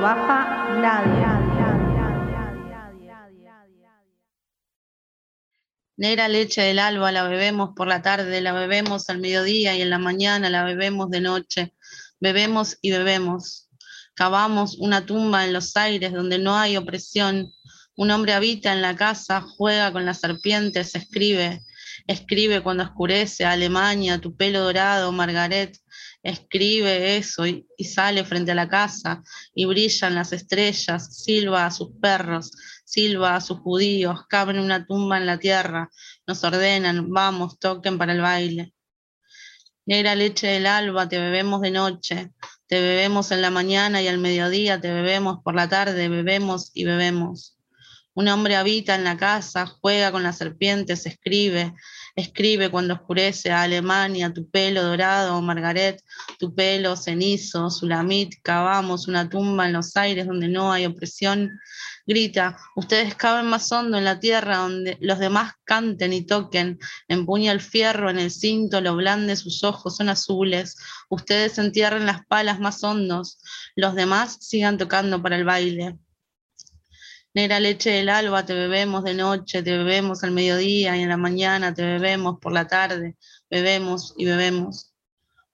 baja nadie. Negra leche del alba la bebemos por la tarde, la bebemos al mediodía y en la mañana la bebemos de noche. Bebemos y bebemos. Cavamos una tumba en los aires donde no hay opresión. Un hombre habita en la casa, juega con las serpientes, escribe. Escribe cuando oscurece, Alemania, tu pelo dorado, Margaret. Escribe eso y, sale frente a la casa y brillan las estrellas, silba a sus perros, silba a sus judíos, caben una tumba en la tierra, nos ordenan, vamos, toquen para el baile. Negra leche del alba, te bebemos de noche, te bebemos en la mañana y al mediodía, te bebemos por la tarde, bebemos y bebemos. Un hombre habita en la casa, juega con las serpientes, escribe, escribe cuando oscurece a Alemania, tu pelo dorado, Margaret, tu pelo cenizo, Sulamit, cavamos una tumba en los aires donde no hay opresión, grita, ustedes caben más hondo en la tierra donde los demás canten y toquen, empuña el fierro en el cinto, lo blande sus ojos son azules, ustedes entierren las palas más hondos, los demás sigan tocando para el baile. Negra leche del alba, te bebemos de noche, te bebemos al mediodía y en la mañana, te bebemos por la tarde, bebemos y bebemos.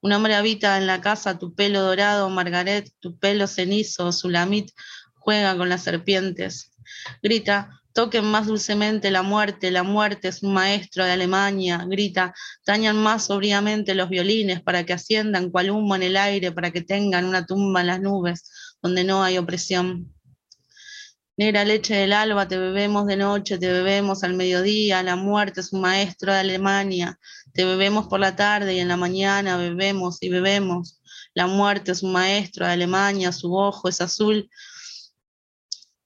Un hombre habita en la casa, tu pelo dorado, Margaret, tu pelo cenizo, Sulamit, juega con las serpientes. Grita, toquen más dulcemente la muerte, la muerte es un maestro de Alemania. Grita, tañan más sobriamente los violines para que asciendan cual humo en el aire, para que tengan una tumba en las nubes, donde no hay opresión. Negra leche del alba, te bebemos de noche, te bebemos al mediodía, la muerte es un maestro de Alemania, te bebemos por la tarde y en la mañana bebemos y bebemos. La muerte es un maestro de Alemania, su ojo es azul,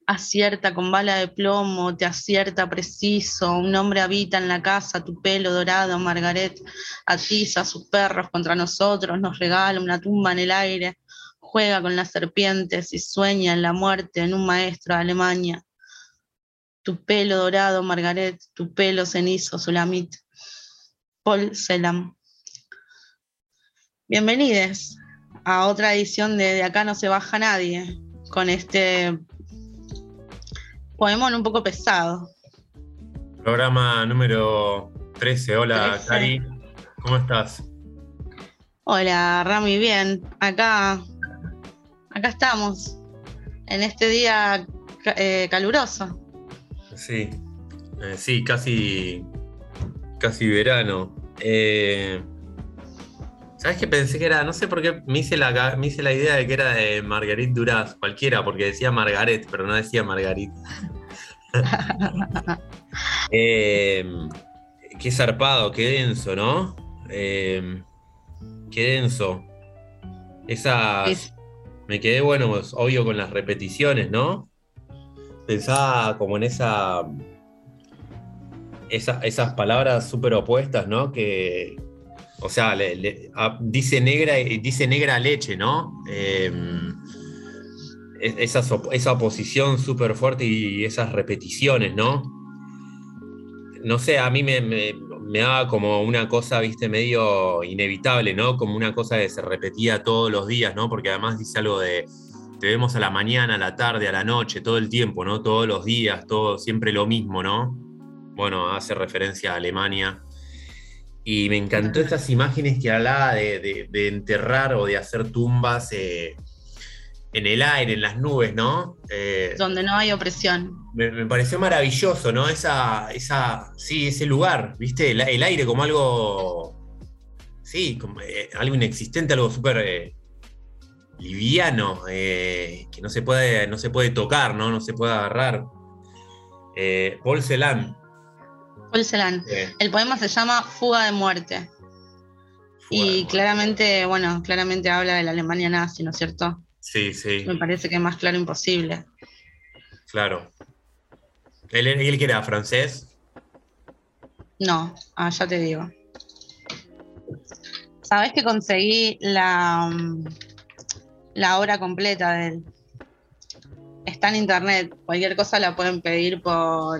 acierta con bala de plomo, te acierta preciso, un hombre habita en la casa, tu pelo dorado, Margaret, atiza a sus perros contra nosotros, nos regala una tumba en el aire, juega con las serpientes y sueña en la muerte en un maestro de Alemania. Tu pelo dorado, Margaret, tu pelo cenizo, Sulamit. Paul Selam. Bienvenidos a otra edición de De Acá no se baja nadie, con este poemón un poco pesado. Programa número 13. Hola, Cari. ¿Cómo estás? Hola, Rami, bien. Acá acá estamos, en este día eh, caluroso. Sí, eh, sí, casi, casi verano. Eh, ¿Sabes qué pensé que era? No sé por qué me hice, la, me hice la idea de que era de Margarit Duraz, cualquiera, porque decía Margaret, pero no decía Margarit. qué zarpado, qué denso, ¿no? qué denso. Esas, me quedé, bueno, pues, obvio con las repeticiones, ¿no? Pensaba como en esa, esas palabras súper opuestas, ¿no? Que, o sea, dice, negra, dice negra leche, ¿no? Em, esa, esa oposición súper fuerte y esas repeticiones, ¿no? No sé, a mí me daba como una cosa, viste, medio inevitable, ¿no? Como una cosa que se repetía todos los días, ¿no? Porque además dice algo de, te vemos a la mañana, a la tarde, a la noche, todo el tiempo, ¿no? Todos los días, todo, siempre lo mismo, ¿no? Bueno, hace referencia a Alemania. Y me encantó estas imágenes que hablaba de, enterrar o de hacer tumbas eh, en el aire, en las nubes, ¿no? Eh, Donde no hay opresión. Me, pareció maravilloso, ¿no? Esa, esa, sí, ese lugar, ¿viste? El, aire como algo, sí, como, eh, algo inexistente, algo súper eh, liviano, que no se, puede, no se puede tocar, ¿no? No se puede agarrar. Paul Celan. Paul Celan. El poema se llama Fuga de muerte. y claramente, bueno, claramente habla de la Alemania nazi, ¿no es cierto? Sí, sí. Me parece que es más claro imposible. Claro. ¿Él, él que era francés? No, ah, ya te digo. ¿Sabes que conseguí la, la obra completa de él? Está en internet. Cualquier cosa la pueden pedir por,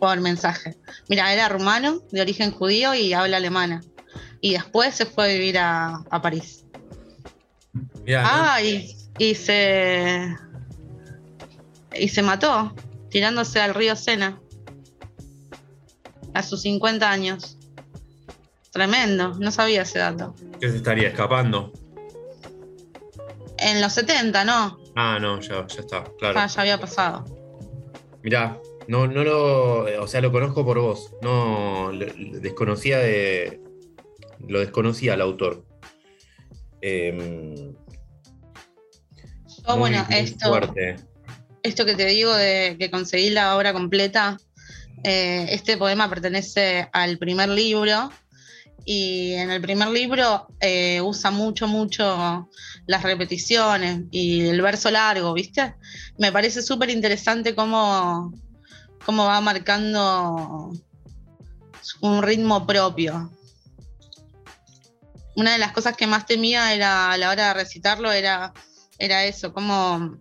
por mensaje. Mira, era rumano, de origen judío y habla alemana. Y después se fue a vivir a París. Mirá, ¿no? Ah, y, y se. Y se mató, tirándose al río Sena. A sus 50 años. Tremendo, no sabía ese dato. ¿Qué se estaría escapando? En los 70, ¿no? Ah, no, ya, ya está, claro. Ah, ya había pasado. Mirá, no, no lo. O sea, lo conozco por vos. No. desconocía de. Lo desconocía al autor. Em, Oh, muy- bueno, muy esto, fuerte. esto que te digo de que conseguí la obra completa, eh, este poema pertenece al primer libro y en el primer libro eh, usa mucho, mucho las repeticiones y el verso largo, ¿viste? Me parece súper interesante cómo, cómo va marcando un ritmo propio. Una de las cosas que más temía era a la hora de recitarlo era, era eso, como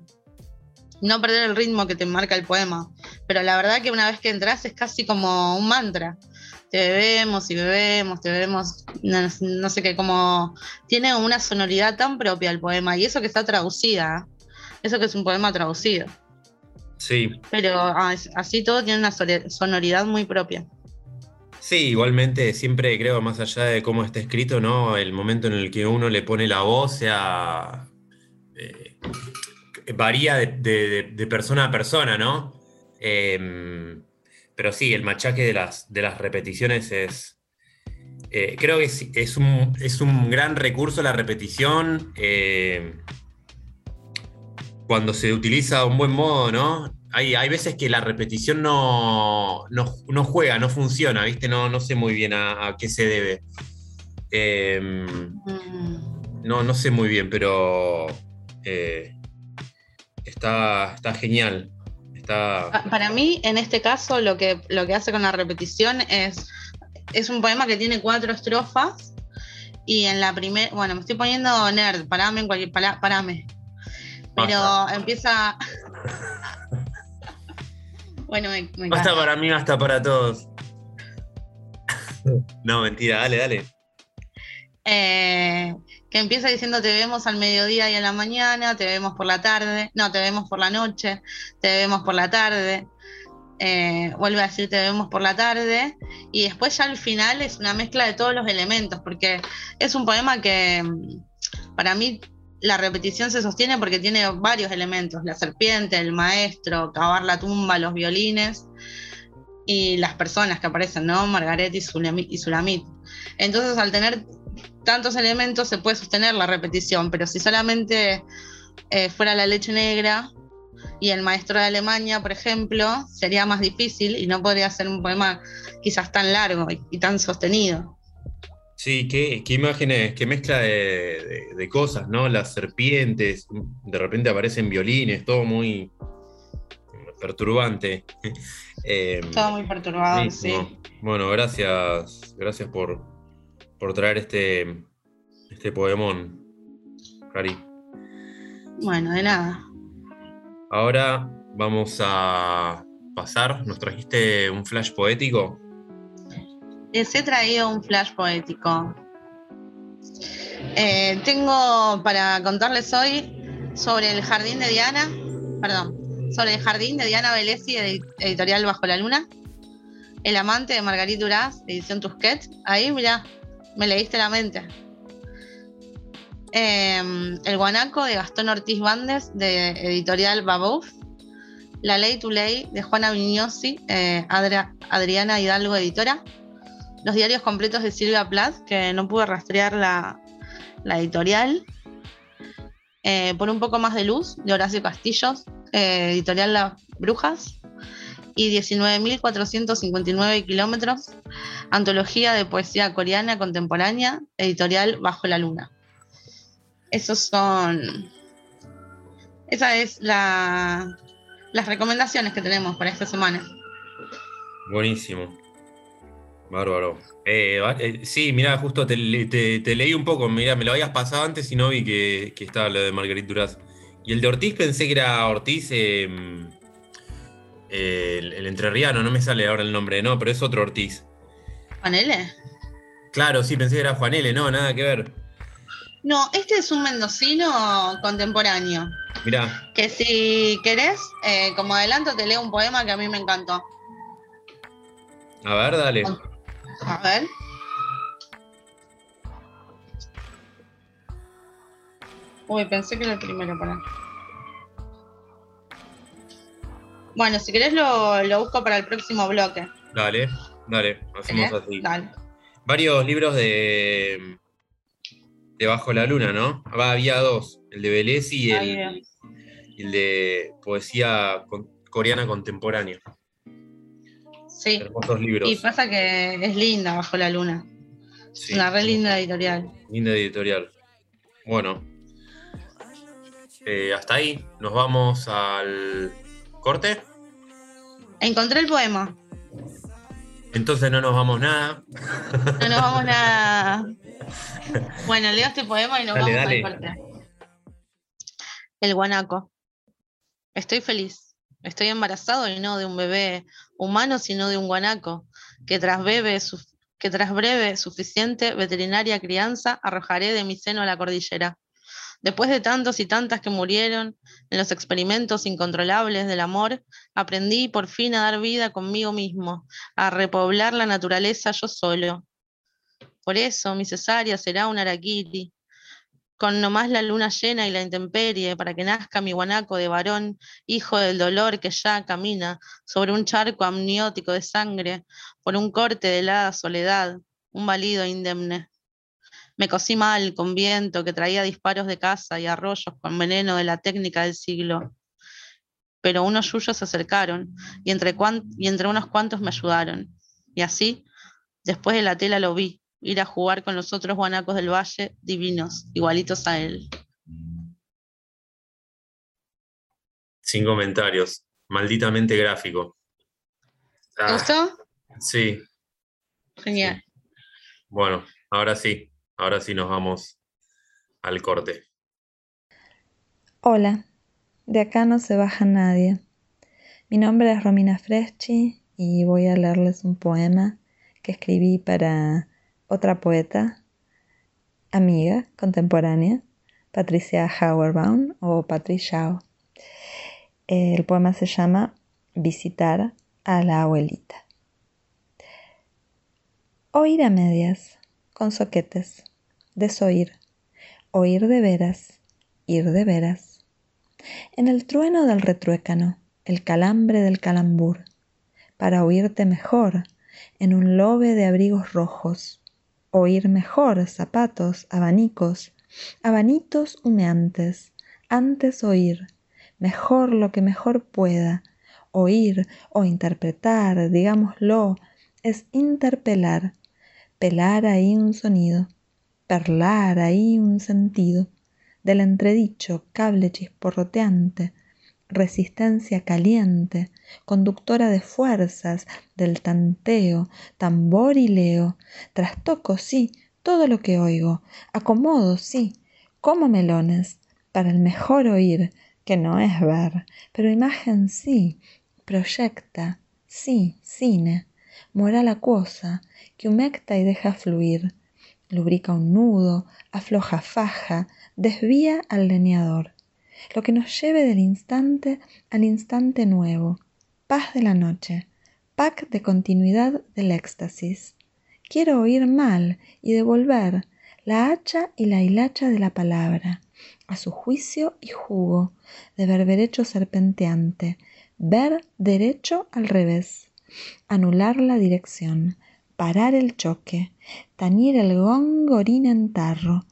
no perder el ritmo que te marca el poema. Pero la verdad que una vez que entras es casi como un mantra. Te bebemos y bebemos, te bebemos, no, no sé qué, como tiene una sonoridad tan propia el poema y eso que está traducida, ¿eh? eso que es un poema traducido. Sí, Pero ah, así todo tiene una sonoridad muy propia. sí, igualmente siempre creo, más allá de cómo está escrito, ¿no? El momento en el que uno le pone la voz, sea. Eh, varía de, de- de- de persona a persona, ¿no? Em, pero sí, el machaque de las, de las repeticiones es. eh, creo que es, es un, es un gran recurso la repetición. eh, cuando se utiliza de un buen modo, ¿no? Hay, hay veces que la repetición no, no, no juega, no funciona, ¿viste? No, no sé muy bien a, a qué se debe. Em, Mm. no, no sé muy bien, pero eh, está, está genial. Está. Pa- Para mí, en este caso, lo que, lo que hace con la repetición es, es un poema que tiene cuatro estrofas y en la primera, bueno, me estoy poniendo nerd, parame en cualquier, pará- parame. Pero Basta. empieza... bueno, me, me Basta para mí, basta para todos. No, mentira, dale, dale. Eh, empieza diciendo te vemos al mediodía y a la mañana, te vemos por la tarde, no, te vemos por la noche, te vemos por la tarde, eh, vuelve a decir te vemos por la tarde, y después ya al final es una mezcla de todos los elementos, porque es un poema que mm, para mí la repetición se sostiene porque tiene varios elementos, la serpiente, el maestro, cavar la tumba, los violines y las personas que aparecen, ¿no? Margaret y Sulamit. Entonces, al tener tantos elementos se puede sostener la repetición, pero si solamente eh, fuera la leche negra y el maestro de Alemania, por ejemplo, sería más difícil y no podría ser un poema quizás tan largo y, y tan sostenido. Sí, qué, qué imágenes, qué mezcla de, de- de cosas, ¿no? Las serpientes, de repente aparecen violines, todo muy perturbante. Eh, Todo muy perturbador, sí. Bueno, gracias, gracias por, por traer este, este poemón, Cari. Bueno, de nada. Ahora vamos a pasar, nos trajiste un flash poético. Les he traído un flash poético. Eh, tengo para contarles hoy sobre el jardín de Diana, perdón, sobre el jardín de Diana Velesi, edi- editorial Bajo la Luna, El amante de Margarita Duraz, edición Tusquets. Ahí, mira, me leíste la mente. Eh, el guanaco de Gastón Ortiz Bandes, de editorial Babouf. La ley to ley de Juana Vignosi, eh, Adria- Adriana Hidalgo, editora los diarios completos de Silvia Plath, que no pude rastrear la, la editorial. Eh, por un poco más de luz, de Horacio Castillos, eh, editorial Las Brujas. Y 19.459 kilómetros, antología de poesía coreana contemporánea, editorial Bajo la Luna. Esos son. Esa es la, las recomendaciones que tenemos para esta semana. Buenísimo. Bárbaro. Eh, eh, sí, mira, justo te, le- te- te leí un poco, mira, me lo habías pasado antes y no vi que, que estaba lo de Marguerite Duraz. Y el de Ortiz pensé que era Ortiz, eh, eh, el, el entrerriano, no me sale ahora el nombre, no, pero es otro Ortiz. Ponele. Claro, sí, pensé que era Juan L, no, nada que ver. No, este es un mendocino contemporáneo. Mirá, Que si querés, eh, como adelanto, te leo un poema que a mí me encantó. a ver, dale. A ver. Uy, pensé que era el primero, para. Bueno, si querés lo, lo busco para el próximo bloque. Dale, dale, hacemos ¿Eh? así. Dale. Varios libros de. de Bajo la Luna, ¿no? Había dos: el de Velesi y el, el de poesía con- coreana contemporánea. Sí. Hermosos libros. Y pasa que es linda bajo la luna. Sí, Una re linda editorial. linda editorial. Bueno, eh, hasta ahí. Nos vamos al corte. Encontré el poema. Entonces no nos vamos nada. No nos vamos nada. Bueno, leo este poema y nos Dale, vamos dale. al corte. El guanaco. Estoy feliz. Estoy embarazado y no de un bebé humano, sino de un guanaco, que tras, bebe que tras breve suficiente veterinaria crianza arrojaré de mi seno a la cordillera. Después de tantos y tantas que murieron en los experimentos incontrolables del amor, aprendí por fin a dar vida conmigo mismo, a repoblar la naturaleza yo solo. Por eso mi cesárea será un araquiri, con nomás la luna llena y la intemperie, para que nazca mi guanaco de varón, hijo del dolor que ya camina sobre un charco amniótico de sangre, por un corte de helada soledad, un balido indemne. Me cosí mal con viento que traía disparos de caza y arroyos con veneno de la técnica del siglo. Pero unos yuyos se acercaron y entre, cuan- y entre unos cuantos me ayudaron. Y así, después de la tela lo vi, ir a jugar con los otros guanacos del valle, divinos, igualitos a él. Sin comentarios. Malditamente gráfico. ¿Te Ah, gustó? sí, Genial. bueno, ahora sí. Ahora sí nos vamos al corte. Hola, de acá no se baja nadie. Mi nombre es Romina Freschi y voy a leerles un poema que escribí para otra poeta, amiga, contemporánea, Patricia Hauerbaum o Patricia. El poema se llama Visitar a la abuelita. Oír a medias, con soquetes, desoír, oír de veras, ir de veras. En el trueno del retruécano, el calambre del calambur, para oírte mejor, en un lobe de abrigos rojos, oír mejor zapatos, abanicos, abanitos humeantes, antes oír, mejor lo que mejor pueda, oír o interpretar, digámoslo, es interpelar, pelar ahí un sonido, perlar ahí un sentido, del entredicho cable chisporroteante, resistencia caliente, conductora de fuerzas, del tanteo, tambor y leo, trastoco, sí, todo lo que oigo, acomodo, sí, como melones, para el mejor oír, que no es ver, pero imagen sí, proyecta, sí, cine, moral acuosa, que humecta y deja fluir, lubrica un nudo, afloja faja, desvía al leñador, lo que nos lleve del instante al instante nuevo, paz de la noche, pack de continuidad del éxtasis. Quiero oír mal y devolver la hacha y la hilacha de la palabra, a su juicio y jugo, de berberecho serpenteante, ver derecho al revés, anular la dirección, parar el choque, tañir el gong orina en tarro,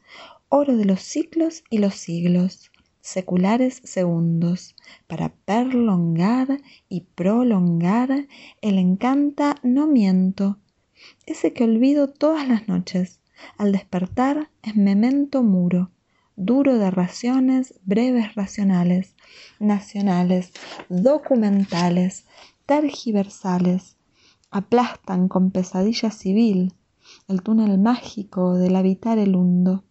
oro de los ciclos y los siglos, seculares segundos, para perlongar y prolongar el encanta no miento, ese que olvido todas las noches, al despertar es memento muro, duro de raciones breves racionales, nacionales, documentales, tergiversales, aplastan con pesadilla civil el túnel mágico del habitar el hundo.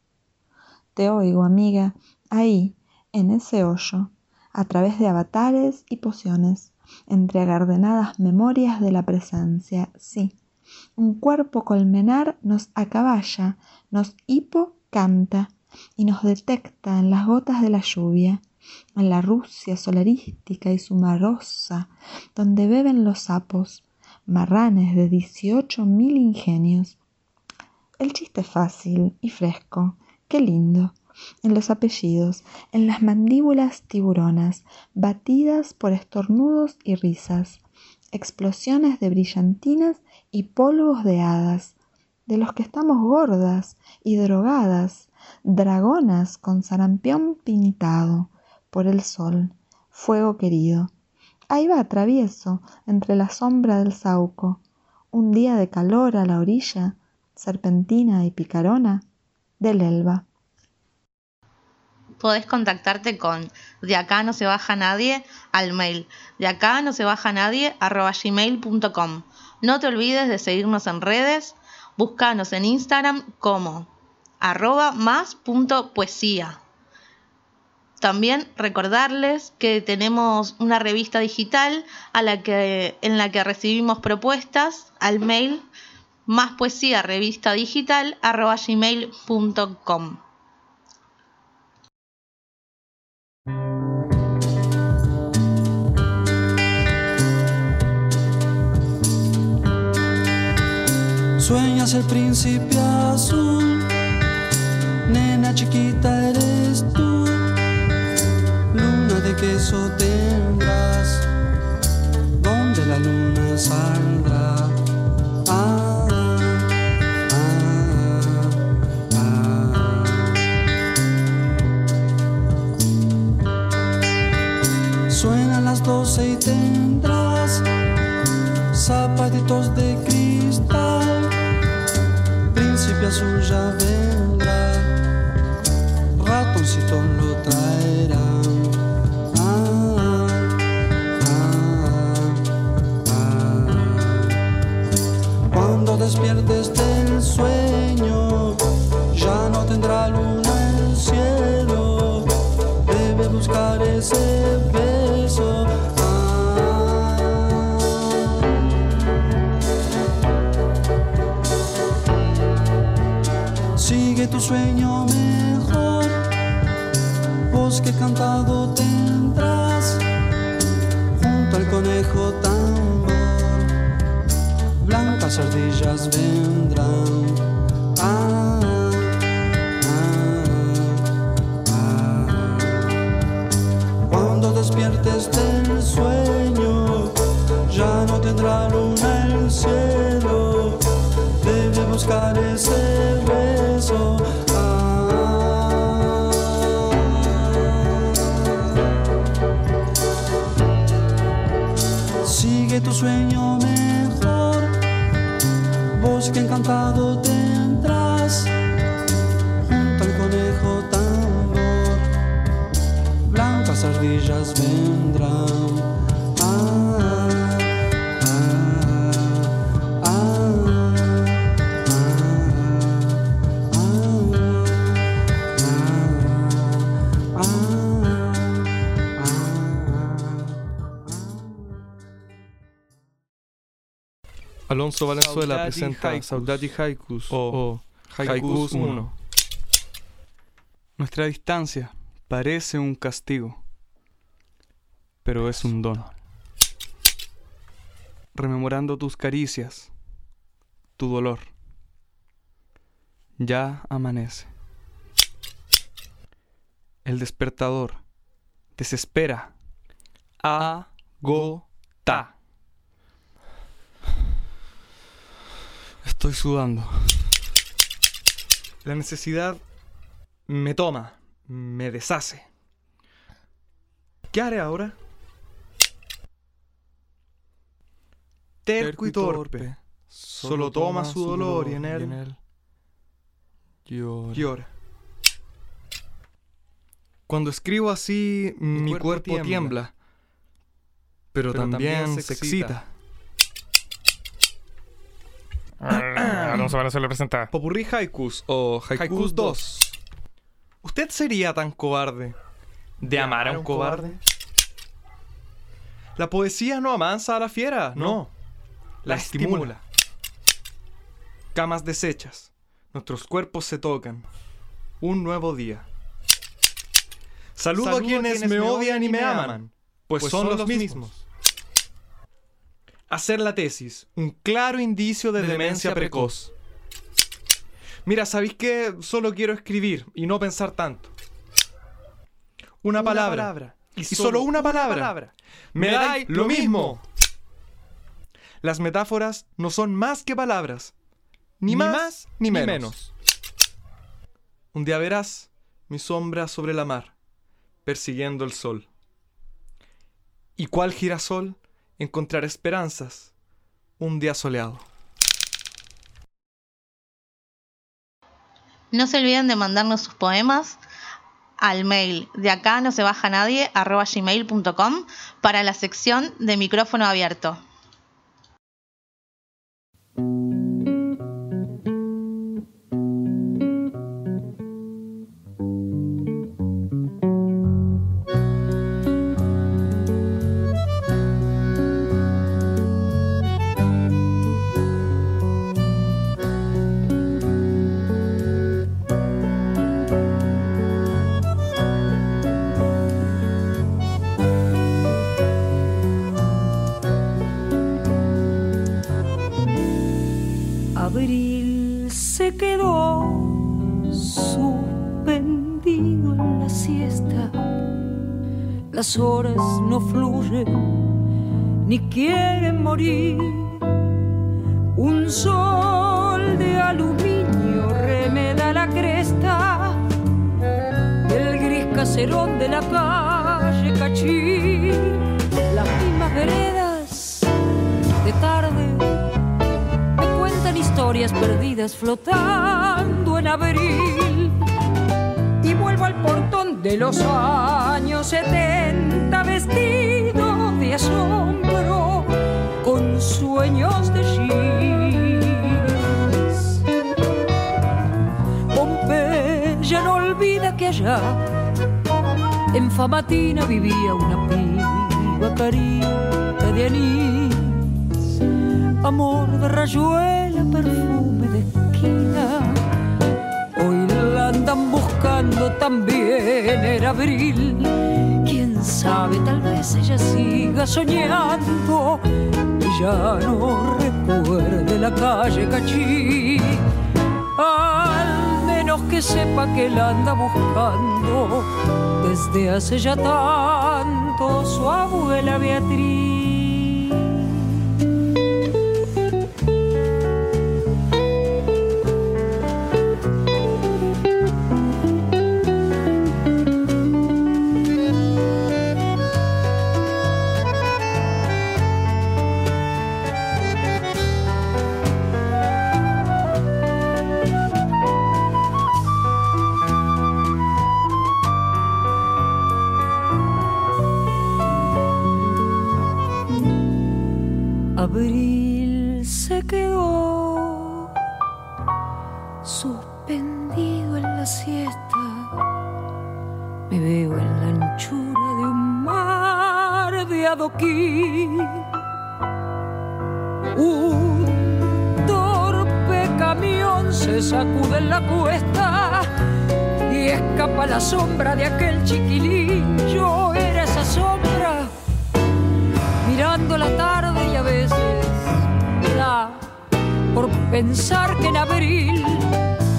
Te oigo, amiga, ahí, en ese hoyo, a través de avatares y pociones, entre agardenadas memorias de la presencia, sí. Un cuerpo colmenar nos acaballa, nos hipo canta, y nos detecta en las gotas de la lluvia, en la Rusia solarística y sumarosa, donde beben los sapos, marranes de dieciocho mil ingenios. El chiste fácil y fresco, qué lindo, en los apellidos, en las mandíbulas tiburonas, batidas por estornudos y risas, explosiones de brillantinas y polvos de hadas, de los que estamos gordas y drogadas, dragonas con sarampión pintado por el sol, fuego querido. Ahí va travieso entre la sombra del sauco, un día de calor a la orilla, serpentina y picarona, del Elba. Podés contactarte con de acá no se baja nadie al mail de acá no se baja nadie arroba gmail.com. No te olvides de seguirnos en redes, búscanos en Instagram como arroba más punto poesía. También recordarles que tenemos una revista digital a la que, en la que recibimos propuestas al mail más poesía revista digital arroba gmail.com. Sueñas el príncipe azul, nena chiquita eres tú, de queso tendrás, donde la luna saldrá. Ah, ah, ah. Las doce y tendrás zapatitos de cristal, príncipe azul ya vendrá, ratoncitos lo sueño mejor, bosque cantado tendrás, junto al conejo tambor, blancas ardillas vendrán. Valenzuela Saudade presenta Haikus. Saudade Haikus O o Haikus Haikus 1. Nuestra distancia parece un castigo, pero es un don. Rememorando tus caricias, tu dolor. Ya amanece. El despertador desespera. Agota. Estoy sudando. La necesidad me toma, me deshace. ¿Qué haré ahora? Terco y torpe, solo toma su dolor y en él llora. Cuando escribo así, mi, cuerpo tiembla, pero, pero se Valenzuela presenta. Popurrí Haikus o Haikus, Haikus 2. ¿Usted sería tan cobarde de amar a un cobarde? La poesía no amansa a la fiera, no. La, estimula. Camas deshechas. Nuestros cuerpos se tocan. un nuevo día. Saludo, a quienes, me odian y me aman, pues, son, los mismos. Hacer la tesis, un claro indicio de, demencia precoz. Mira, ¿sabéis qué? Solo quiero escribir y no pensar tanto. Una, palabra, Y, solo una palabra. Me da lo mismo. Las metáforas no son más que palabras. Ni, más, ni, menos. Un día verás mi sombra sobre la mar, persiguiendo el sol. ¿Y cuál girasol encontrar esperanzas un día soleado? No se olviden de mandarnos sus poemas al mail de acá no se baja nadie arroba gmail.com para la sección de micrófono abierto. Quieren morir. Un sol de aluminio remeda la cresta del gris caserón de la calle Cachí. Las mismas veredas de tarde me cuentan historias perdidas flotando en abril. Y vuelvo al portón de los años 70 vestido de asombro con sueños de jeans. Pompeya no olvida que allá en Famatina vivía una piba carita de anís amor de rayuela, perfume de esquina. Hoy la andan buscando también en abril. Sabe, tal vez ella siga soñando y ya no recuerde la calle Cachí. Al menos que sepa que la anda buscando desde hace ya tanto su abuela Beatriz. Camión se sacude en la cuesta y escapa la sombra de aquel chiquilín. Yo era esa sombra mirando la tarde y a veces la por pensar que en abril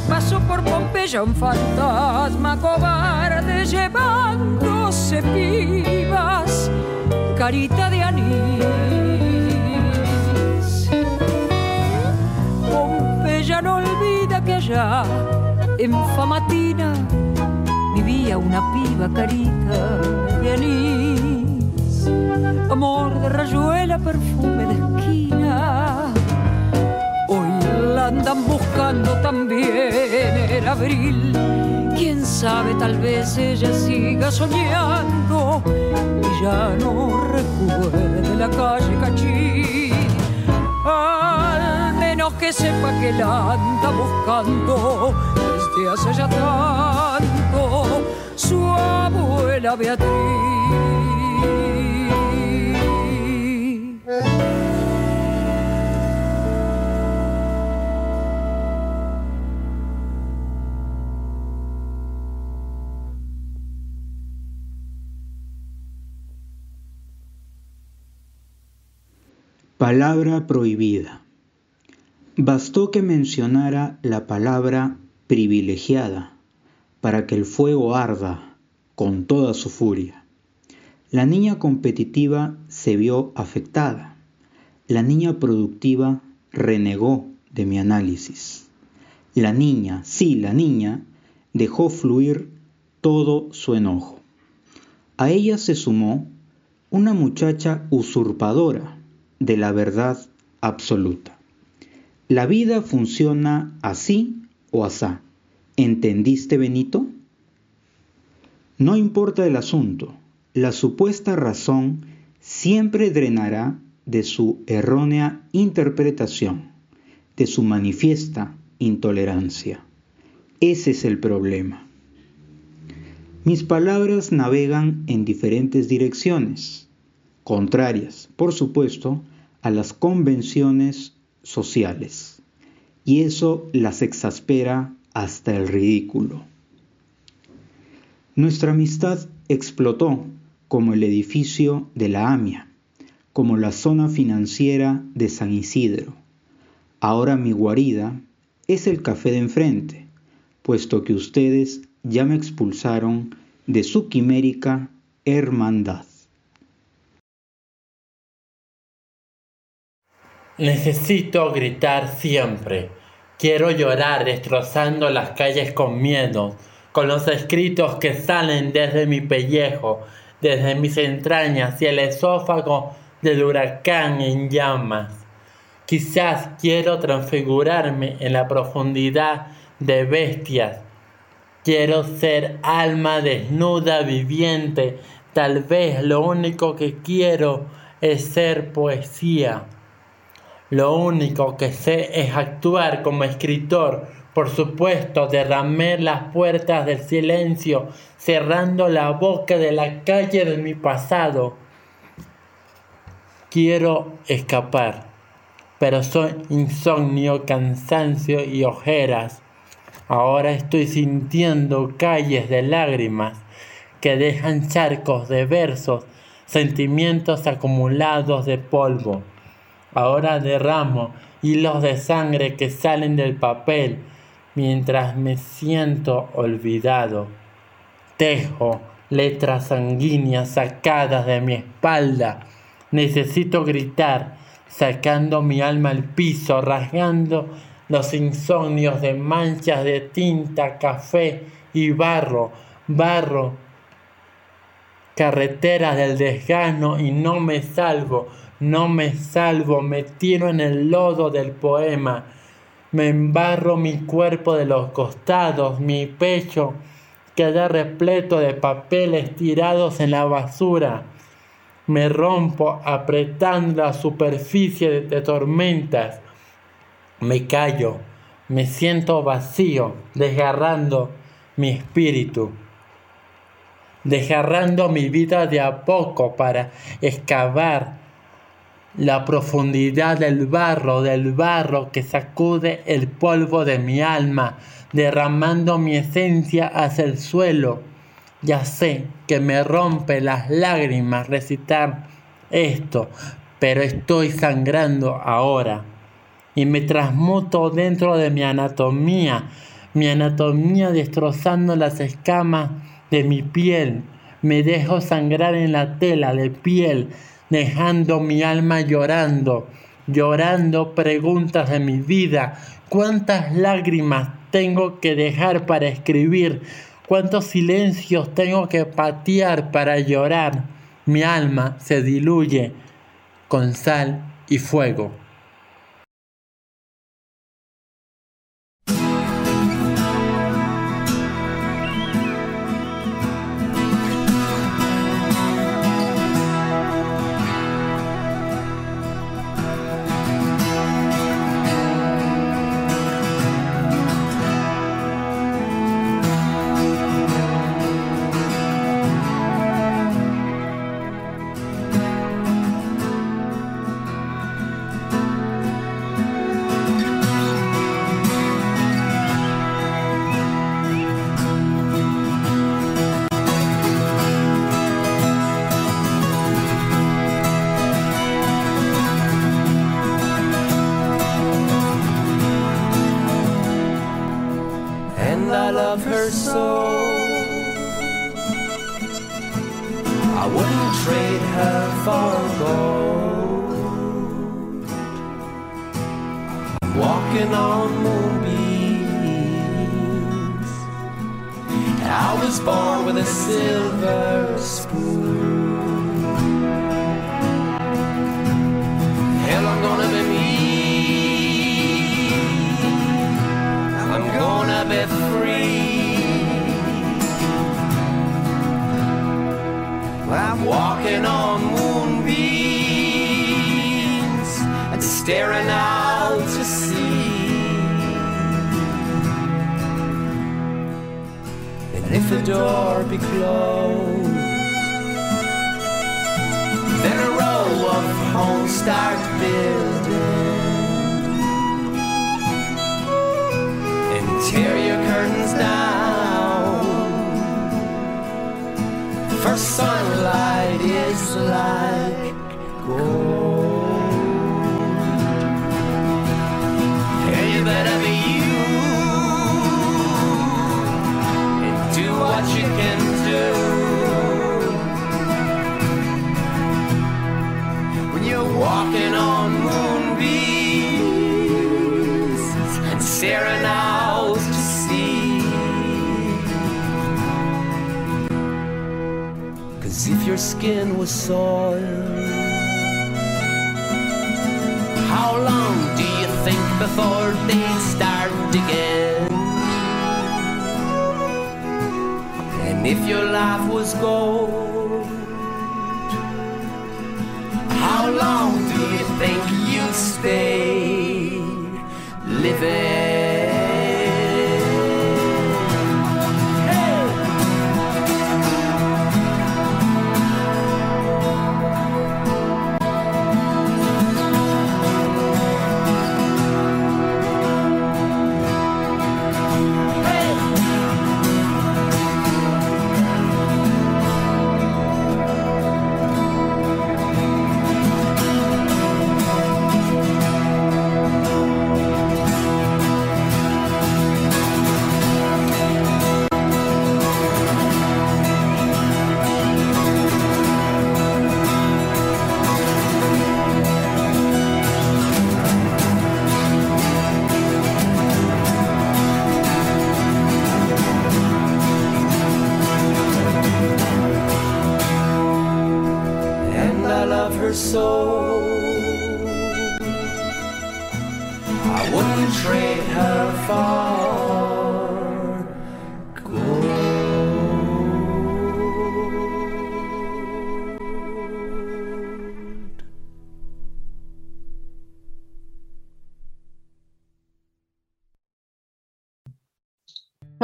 pasó por Pompeya un fantasma cobarde llevándose pibas, carita de anís. Pompeya no olvida que allá en Famatina vivía una piba carita de anís amor de rayuela, perfume de esquina. Hoy la andan buscando también en abril. Quién sabe, tal vez ella siga soñando y ya no recuerde la calle Cachí que sepa que la anda buscando desde hace ya tanto su abuela Beatriz. Palabra prohibida. Bastó que mencionara la palabra privilegiada para que el fuego arda con toda su furia. La niña competitiva se vio afectada. La niña productiva renegó de mi análisis. La niña, sí, la niña, dejó fluir todo su enojo. A ella se sumó una muchacha usurpadora de la verdad absoluta. La vida funciona así o asá. ¿Entendiste, Benito? No importa el asunto, la supuesta razón siempre drenará de su errónea interpretación, de su manifiesta intolerancia. Ese es el problema. Mis palabras navegan en diferentes direcciones, contrarias, por supuesto, a las convenciones sociales, y eso las exaspera hasta el ridículo. Nuestra amistad explotó como el edificio de la AMIA, como la zona financiera de San Isidro. Ahora mi guarida es el café de enfrente, puesto que ustedes ya me expulsaron de su quimérica hermandad. Necesito gritar siempre. Quiero llorar destrozando las calles con miedo, con los escritos que salen desde mi pellejo, desde mis entrañas y el esófago del huracán en llamas. Quizás quiero transfigurarme en la profundidad de bestias. Quiero ser alma desnuda, viviente. Tal vez lo único que quiero es ser poesía. Lo único que sé es actuar como escritor. Por supuesto, derramé las puertas del silencio, cerrando la boca de la calle de mi pasado. Quiero escapar, pero soy insomnio, cansancio y ojeras. Ahora estoy sintiendo calles de lágrimas que dejan charcos de versos, sentimientos acumulados de polvo. Ahora derramo hilos de sangre que salen del papel mientras me siento olvidado. Tejo letras sanguíneas sacadas de mi espalda. Necesito gritar, sacando mi alma al piso, rasgando los insomnios de manchas de tinta, café y barro, barro, carreteras del desgano y no me salvo, no me salvo, me tiro en el lodo del poema, me embarro mi cuerpo de los costados, mi pecho queda repleto de papeles tirados en la basura. Me rompo apretando la superficie de, tormentas. Me callo, me siento vacío, desgarrando mi espíritu desgarrando mi vida de a poco para excavar la profundidad del barro, del barro que sacude el polvo de mi alma, derramando mi esencia hacia el suelo. Ya sé que me rompe las lágrimas recitar esto, pero estoy sangrando ahora y me transmuto dentro de mi anatomía, mi anatomía destrozando las escamas de mi piel. Me dejo sangrar en la tela de piel, dejando mi alma llorando, llorando preguntas de mi vida. ¿Cuántas lágrimas tengo que dejar para escribir? ¿Cuántos silencios tengo que patear para llorar? Mi alma se diluye con sal y fuego. Like gold. Skin was soiled, how long do you think before they'd start digging? And if your life was gold, how long do you think you'd stay living?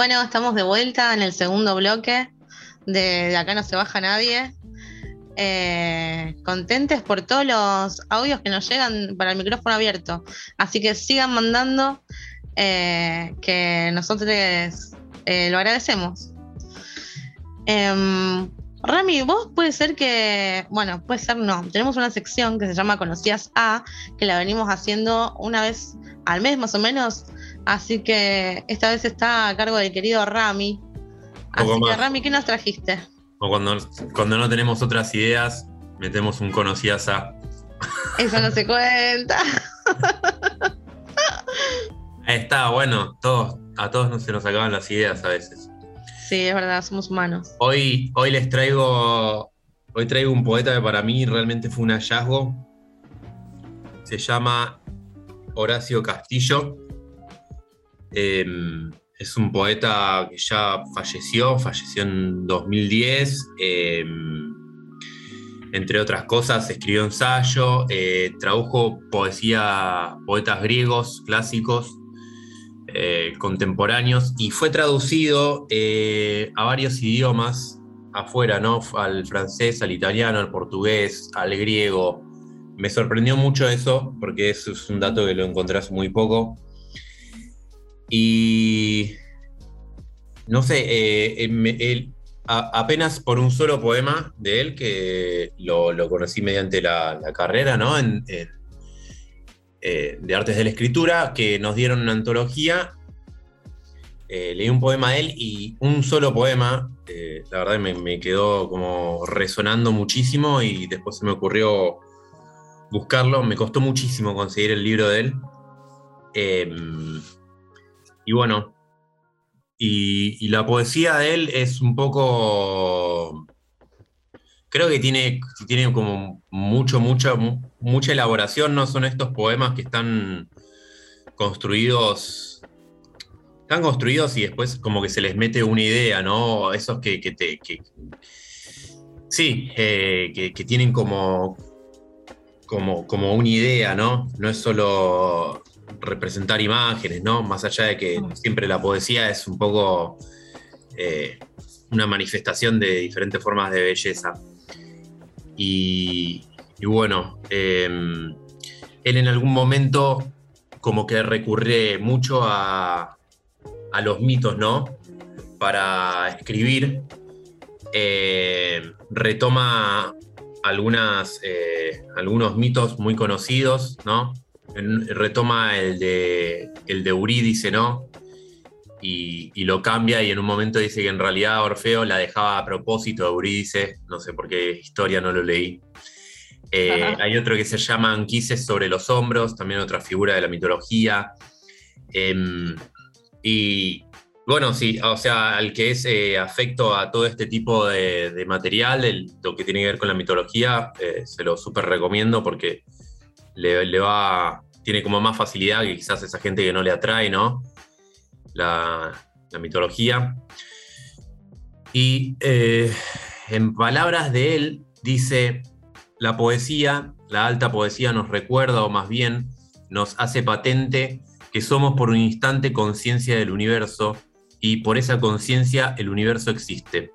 Bueno, estamos de vuelta en el segundo bloque de, Acá no se baja nadie. Eh, contentes por todos los audios que nos llegan para el micrófono abierto. Así que sigan mandando, eh, que nosotros eh, lo agradecemos. Em, Rami, vos puede ser que, bueno, puede ser no. Tenemos una sección que se llama Conocías A, que la venimos haciendo una vez al mes más o menos. Así que esta vez está a cargo del querido Rami. Así que. Rami, ¿qué nos trajiste? O cuando, cuando no tenemos otras ideas, metemos un conocidas a. Eso no se cuenta. Ahí está, bueno, todos, a todos no se nos acaban las ideas a veces. Sí, es verdad, somos humanos. Hoy, hoy les traigo. Hoy traigo un poeta que para mí realmente fue un hallazgo. Se llama Horacio Castillo. Eh, es un poeta que ya falleció, falleció en 2010. eh, entre otras cosas, escribió ensayo, eh, tradujo poesía, poetas griegos clásicos, eh, contemporáneos, y fue traducido eh, a varios idiomas afuera, ¿no? Al francés, al italiano, al portugués, al griego. Me sorprendió mucho eso, porque eso es un dato que lo encontrás muy poco. Y no sé, eh, apenas por un solo poema de él, que lo, conocí mediante la, carrera, ¿no? En, eh, de Artes de la Escritura, que nos dieron una antología. eh, leí un poema de él y un solo poema, la verdad me, me quedó como resonando muchísimo y después se me ocurrió buscarlo. Me costó muchísimo conseguir el libro de él. Y bueno, y, la poesía de él es un poco. Creo que tiene, tiene como mucho, mucha, mu- mucha elaboración, ¿no? Son estos poemas que están construidos. Están construidos y después como que se les mete una idea, ¿no? Esos que, que te. sí, eh, que, que tienen como, como, como una idea, ¿no? No es solo representar imágenes, ¿no? Más allá de que siempre la poesía es un poco eh, una manifestación de diferentes formas de belleza. Y, y bueno, eh, él en algún momento como que recurre mucho a, a los mitos, ¿no? Para escribir. Eh, retoma algunas, eh, algunos mitos muy conocidos, ¿no? Retoma el de, el de Eurídice, ¿no? Y, y lo cambia y en un momento dice que en realidad Orfeo la dejaba a propósito a Eurídice, no sé por qué historia no lo leí. Eh, hay otro que se llama Anquises sobre los hombros, también otra figura de la mitología. Em, y bueno, sí, o sea, al que es eh, afecto a todo este tipo de, de material, el- lo que tiene que ver con la mitología, eh, se lo súper recomiendo porque le, va, tiene como más facilidad que quizás esa gente que no le atrae, ¿no? La, la mitología. Y eh, en palabras de él, dice, la poesía, la alta poesía nos recuerda, o más bien nos hace patente que somos por un instante conciencia del universo y por esa conciencia el universo existe.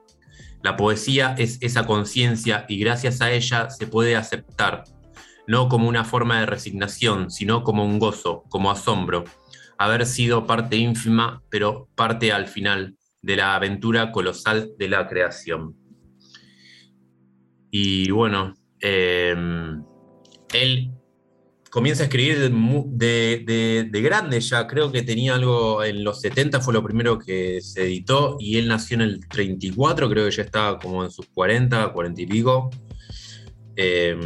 La poesía es esa conciencia y gracias a ella se puede aceptar, no como una forma de resignación, sino como un gozo, como asombro, haber sido parte ínfima, pero parte al final de la aventura colosal de la creación. Y bueno, eh, él comienza a escribir de, de- de- de grande ya, creo que tenía algo en los 70, fue lo primero que se editó, y él nació en el 34, creo que ya estaba como en sus 40, 40 y pico. Eh,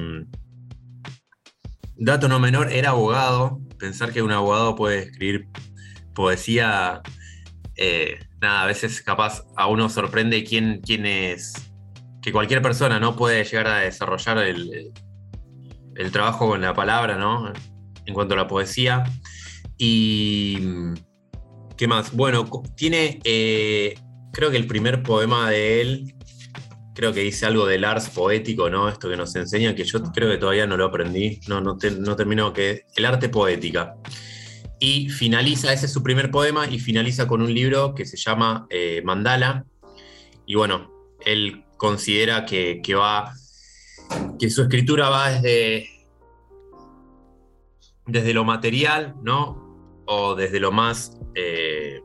dato no menor, era abogado, pensar que un abogado puede escribir poesía, eh, nada, a veces capaz a uno sorprende quién, quién es, que cualquier persona no puede llegar a desarrollar el, el trabajo con la palabra, ¿no? En cuanto a la poesía. Y. ¿Qué más? Bueno, tiene. eh, creo que el primer poema de él. Creo que dice algo del ars poético, ¿no? Esto que nos enseña, que yo creo que todavía no lo aprendí. No, no, te- no termino que. El arte poética. Y finaliza, ese es su primer poema, y finaliza con un libro que se llama eh, Mandala. Y bueno, él considera que, que va que su escritura va desde, desde lo material, ¿no? O desde lo más eh,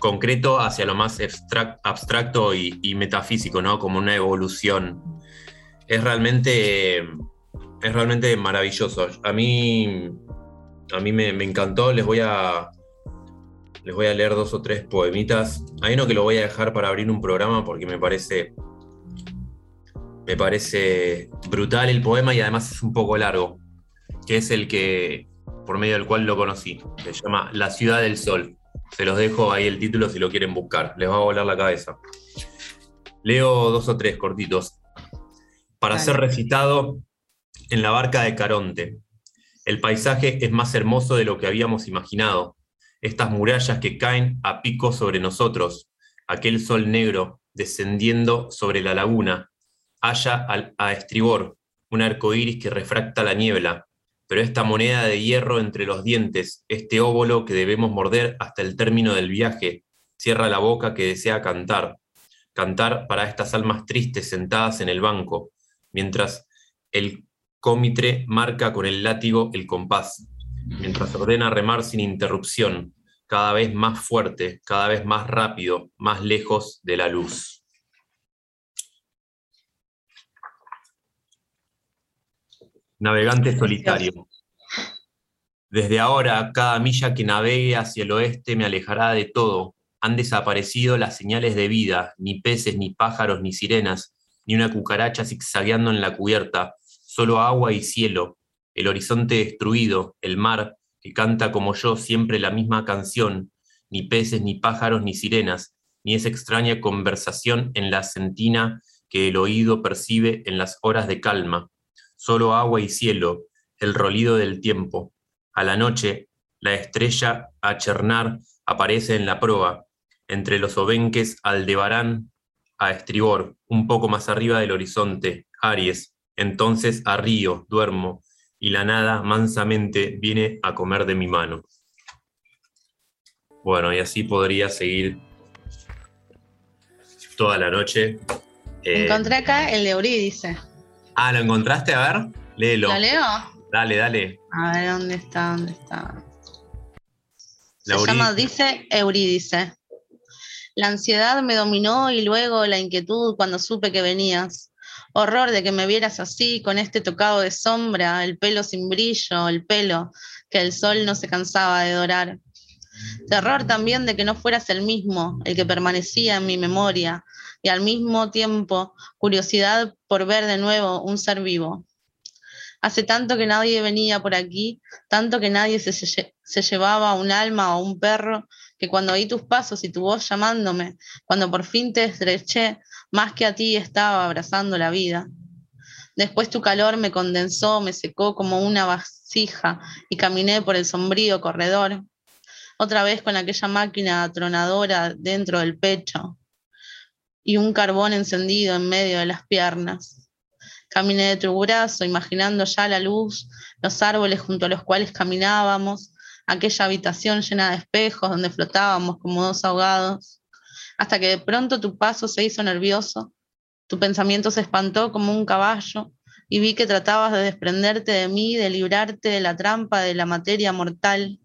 concreto hacia lo más abstrac- abstracto y, metafísico, ¿no? Como una evolución. Es realmente, es realmente maravilloso. A mí, a mí me, me encantó. Les voy a, les voy a leer dos o tres poemitas. Hay uno que lo voy a dejar para abrir un programa porque me parece me parece brutal el poema y además es un poco largo, que es el que, por medio del cual lo conocí. Se llama La ciudad del sol. Se los dejo ahí el título si lo quieren buscar. Les va a volar la cabeza. Leo dos o tres cortitos. Para Dale. ser recitado en la barca de Caronte. El paisaje es más hermoso de lo que habíamos imaginado. Estas murallas que caen a pico sobre nosotros, aquel sol negro descendiendo sobre la laguna, haya al- a estribor un arco iris que refracta la niebla, pero esta moneda de hierro entre los dientes, este óvulo que debemos morder hasta el término del viaje, cierra la boca que desea cantar, cantar para estas almas tristes sentadas en el banco, mientras el cómitre marca con el látigo el compás, mientras ordena remar sin interrupción, cada vez más fuerte, cada vez más rápido, más lejos de la luz. Navegante solitario. Desde ahora, cada milla que navegue hacia el oeste me alejará de todo, han desaparecido las señales de vida, ni peces, ni pájaros, ni sirenas, ni una cucaracha zigzagueando en la cubierta, solo agua y cielo, el horizonte destruido, el mar, que canta como yo siempre la misma canción, ni peces, ni pájaros, ni sirenas, ni esa extraña conversación en la sentina que el oído percibe en las horas de calma, solo agua y cielo, el rolido del tiempo. A la noche, la estrella a chernar aparece en la proa, entre los obenques Aldebarán a estribor, un poco más arriba del horizonte, Aries, entonces a río, duermo, y la nada mansamente viene a comer de mi mano. Bueno, y así podría seguir toda la noche. Eh, Encontré acá el de Eurídice. Ah, ¿lo encontraste? A ver, léelo. ¿Lo leo? Dale, dale. A ver, ¿dónde está? ¿Dónde está? Se La llama Eurídice. Dice Eurídice. La ansiedad me dominó y luego la inquietud cuando supe que venías. Horror de que me vieras así, con este tocado de sombra, el pelo sin brillo, el pelo que el sol no se cansaba de dorar. Terror también de que no fueras el mismo, el que permanecía en mi memoria, y al mismo tiempo curiosidad por ver de nuevo un ser vivo. Hace tanto que nadie venía por aquí, tanto que nadie se, lle- se llevaba un alma o un perro, que cuando oí tus pasos y tu voz llamándome, cuando por fin te estreché, más que a ti estaba abrazando la vida. Después tu calor me condensó, me secó como una vasija y caminé por el sombrío corredor, otra vez con aquella máquina atronadora dentro del pecho y un carbón encendido en medio de las piernas. Caminé de tu brazo, imaginando ya la luz, los árboles junto a los cuales caminábamos, aquella habitación llena de espejos donde flotábamos como dos ahogados, hasta que de pronto tu paso se hizo nervioso, tu pensamiento se espantó como un caballo y vi que tratabas de desprenderte de mí, de librarte de la trampa de la materia mortal.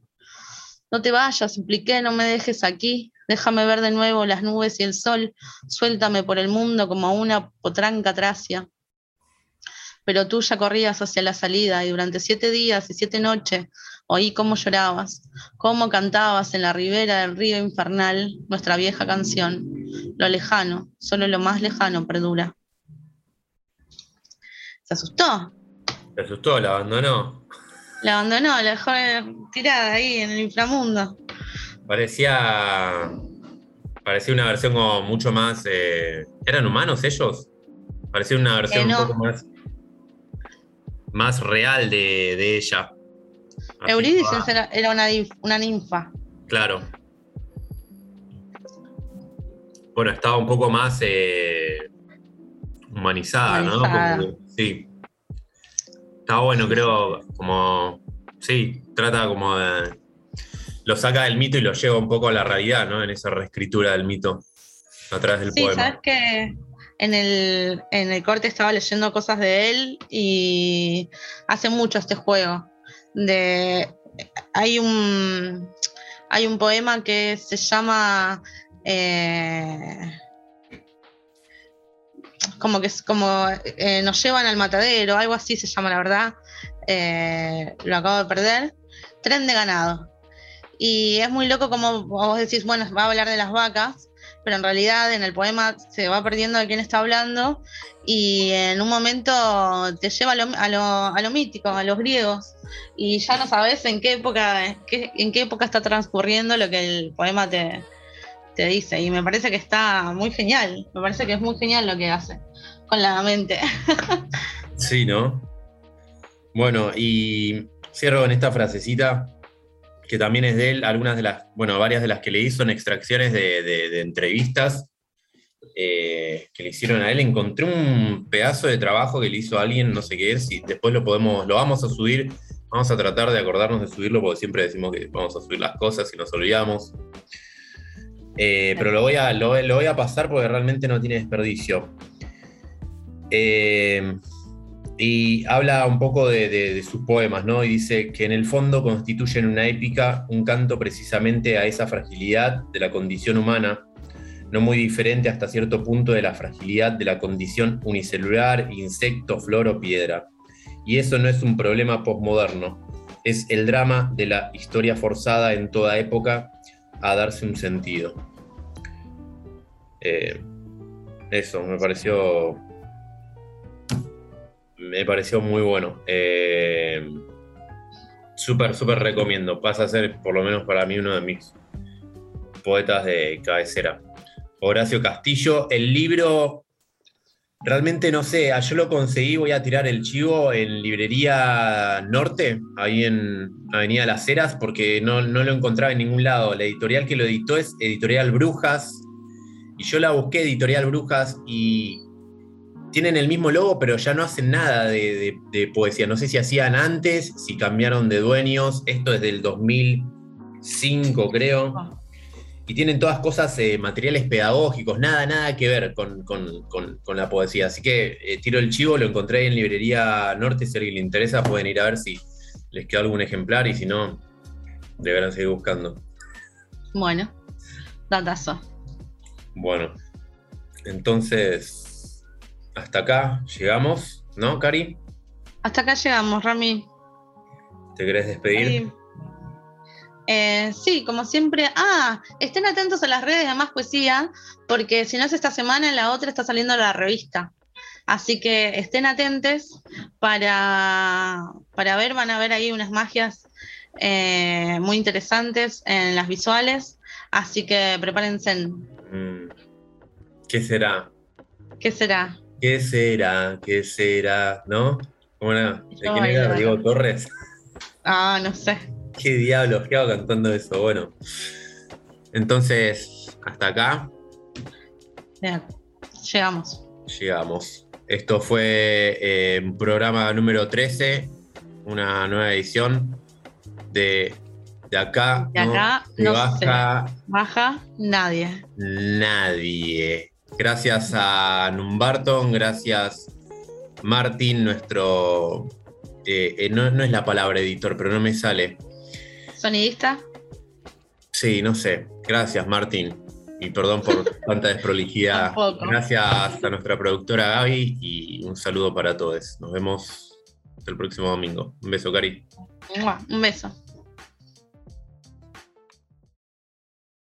No te vayas, supliqué, no me dejes aquí, déjame ver de nuevo las nubes y el sol, suéltame por el mundo como una potranca tracia pero tú ya corrías hacia la salida y durante siete días y siete noches oí cómo llorabas, cómo cantabas en la ribera del río infernal nuestra vieja canción. Lo lejano, solo lo más lejano perdura. ¿Se asustó? ¿Te asustó? ¿La abandonó? La abandonó, la dejó tirada ahí en el inframundo. Parecía. Parecía una versión como mucho más. eh, ¿Eran humanos ellos? Parecía una versión no. un poco más. Más real de, de ella. Así, Eurídice ah, era, era una, una ninfa. Claro. Bueno, estaba un poco más eh, humanizada, Humanizada. ¿no? Como sí. Estaba bueno, creo, como. Sí, trata como de. Lo saca del mito y lo lleva un poco a la realidad, ¿no? En esa reescritura del mito a través del Sí, poema. sabes que en el, en el corte estaba leyendo cosas de él y hace mucho este juego. De, hay, un, hay un poema que se llama eh, como que es como eh, nos llevan al matadero, algo así se llama la verdad. Eh, lo acabo de perder. Tren de ganado. Y es muy loco como vos decís, bueno, va a hablar de las vacas, pero en realidad en el poema se va perdiendo de quién está hablando y en un momento te lleva a lo, a lo, a lo mítico, a los griegos, y ya no sabes en qué época, en qué, época está transcurriendo lo que el poema te, te dice. Y me parece que está muy genial, me parece que es muy genial lo que hace con la mente. Sí, ¿no? Bueno, y cierro con esta frasecita que también es de él. Algunas de las, bueno, varias de las que leí son extracciones de, entrevistas eh, que le hicieron a él. Encontré un pedazo de trabajo que le hizo alguien, no sé qué es, y después lo podemos, lo vamos a subir. Vamos a tratar de acordarnos de subirlo porque siempre decimos que vamos a subir las cosas y nos olvidamos. Eh, pero lo voy, a, lo, lo voy a pasar porque realmente no tiene desperdicio. Eh, y habla un poco de, sus poemas, ¿no? Y dice que en el fondo constituyen una épica, un canto precisamente a esa fragilidad de la condición humana, no muy diferente hasta cierto punto de la fragilidad de la condición unicelular, insecto, flor o piedra. Y eso no es un problema posmoderno, es el drama de la historia forzada en toda época a darse un sentido. Eh, eso, me pareció. Me pareció muy bueno. Eh, súper, súper recomiendo. Pasa a ser, por lo menos para mí, uno de mis poetas de cabecera. Horacio Castillo. El libro, realmente no sé, ah, yo lo conseguí, voy a tirar el chivo en Librería Norte, ahí en Avenida Las Heras, porque no, no lo encontraba en ningún lado. La editorial que lo editó es Editorial Brujas, y yo la busqué, Editorial Brujas, y tienen el mismo logo, pero ya no hacen nada de, de- de poesía. No sé si hacían antes, si cambiaron de dueños. Esto es del 2005, creo. Y tienen todas cosas, eh, materiales pedagógicos, nada, nada que ver con, con- con- con la poesía. Así que eh, tiro el chivo, lo encontré ahí en Librería Norte. Si a alguien le interesa, pueden ir a ver si les queda algún ejemplar y si no, deberán seguir buscando. Bueno, datazo. Bueno, entonces, hasta acá llegamos, ¿no, Cari? Hasta acá llegamos, Rami. ¿Te querés despedir? Eh, sí, como siempre. Ah, estén atentos a las redes de Más Poesía, porque si no es esta semana, en la otra está saliendo la revista. Así que estén atentos para, para ver, van a ver ahí unas magias eh, muy interesantes en las visuales. Así que prepárense. Mm, ¿Qué será? ¿Qué será? ¿Qué será? ¿Qué será? ¿No? ¿Cómo era? ¿De quién era? Diego Torres. Ah, no sé. ¿Qué diablos? ¿Qué hago cantando eso? Bueno. Entonces, hasta acá Bien, llegamos. llegamos. Esto fue eh, programa número 13, una nueva edición de, de acá. De acá se no baja Baja nadie. nadie. Gracias a Numbarton, gracias Martín, nuestro... eh, eh, no, no es la palabra editor, pero no me sale. Sonidista. Sí, no sé. Gracias, Martín. Y perdón por tanta desprolijidad. Tampoco. Gracias a nuestra productora Gaby y un saludo para todos. Nos vemos el próximo domingo. Un beso, Cari. Un beso.